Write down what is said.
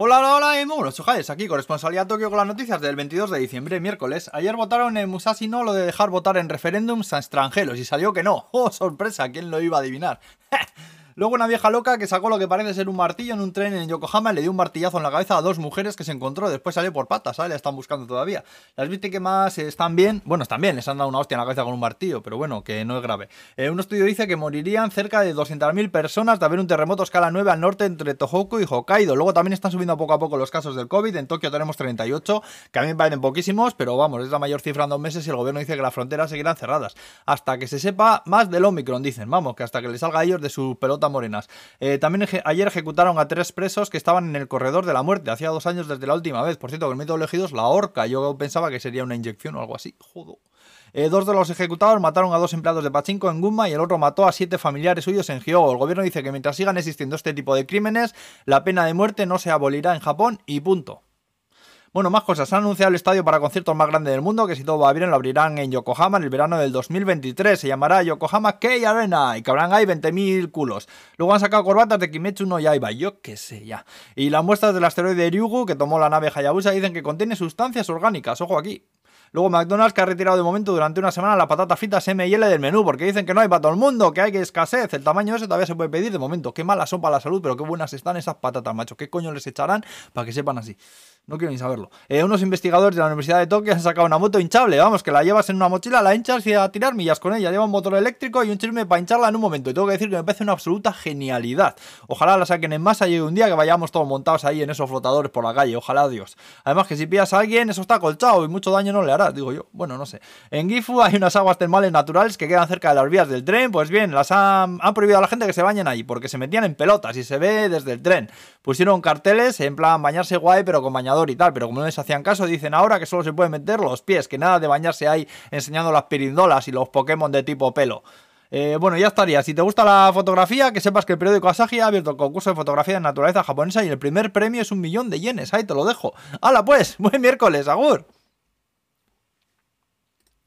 Hola, hola, hola, muy buenos chujales, aquí corresponsalía Tokio con las noticias del 22 de diciembre, miércoles. Ayer votaron en Musashi no lo de dejar votar en referéndums a extranjeros y salió que no. ¡Oh, sorpresa! ¿Quién lo iba a adivinar? Luego una vieja loca que sacó lo que parece ser un martillo en un tren en Yokohama y le dio un martillazo en la cabeza a dos mujeres que se encontró. Después salió por patas, ¿sabes? La están buscando todavía. Las víctimas están bien. Bueno, están bien, les han dado una hostia en la cabeza con un martillo, pero bueno, que no es grave. Eh, un estudio dice que morirían cerca de 200.000 personas de haber un terremoto a escala 9 al norte entre Tohoku y Hokkaido. Luego también están subiendo poco a poco los casos del COVID. En Tokio tenemos 38, que a mí me parecen poquísimos, pero vamos, es la mayor cifra en dos meses y el gobierno dice que las fronteras seguirán cerradas. Hasta que se sepa más del Omicron, dicen. Vamos, que hasta que les salga a ellos de sus morenas. Eh, también ayer ejecutaron a tres presos que estaban en el corredor de la muerte. Hacía dos años desde la última vez. Por cierto, que el método elegido es la horca. Yo pensaba que sería una inyección o algo así. Jodo. Eh, dos de los ejecutados mataron a dos empleados de Pachinko en Gunma y el otro mató a siete familiares suyos en Hyogo. El gobierno dice que mientras sigan existiendo este tipo de crímenes, la pena de muerte no se abolirá en Japón y punto. Bueno, más cosas. Han anunciado el estadio para conciertos más grande del mundo, que si todo va bien lo abrirán en Yokohama en el verano del 2023. Se llamará Yokohama Kei Arena y cabrán ahí 20.000 culos. Luego han sacado corbatas de Kimetsu no Yaiba, yo qué sé ya. Y las muestras del asteroide Ryugu que tomó la nave Hayabusa dicen que contiene sustancias orgánicas. Ojo aquí. Luego McDonald's que ha retirado de momento durante una semana la patata fritas M y L del menú porque dicen que no hay para todo el mundo, que hay que escasez. El tamaño ese todavía se puede pedir de momento. Qué mala sopa la salud, pero qué buenas están esas patatas, macho. ¿Qué coño les echarán para que sepan así? No quiero ni saberlo. Eh, unos investigadores de la Universidad de Tokio han sacado una moto hinchable. Vamos, que la llevas en una mochila, la hinchas y a tirar millas con ella. Lleva un motor eléctrico y un chisme para hincharla en un momento. Y tengo que decir que me parece una absoluta genialidad. Ojalá la saquen en masa y llegue un día que vayamos todos montados ahí en esos flotadores por la calle. Ojalá Dios. Además que si pillas a alguien, eso está colchado y mucho daño no le hará, digo yo. Bueno, no sé. En Gifu hay unas aguas termales naturales que quedan cerca de las vías del tren. Pues bien, las han, han prohibido a la gente que se bañen ahí porque se metían en pelotas y se ve desde el tren. Pusieron carteles en plan bañarse guay pero con bañador y tal. Pero como no les hacían caso, dicen ahora que solo se pueden meter los pies, que nada de bañarse ahí enseñando las pirindolas y los Pokémon de tipo pelo. Eh, bueno, ya estaría. Si te gusta la fotografía, que sepas que el periódico Asahi ha abierto el concurso de fotografía de naturaleza japonesa y el primer premio es un millón de yenes. Ahí te lo dejo. ¡Hala pues! Buen miércoles, Agur.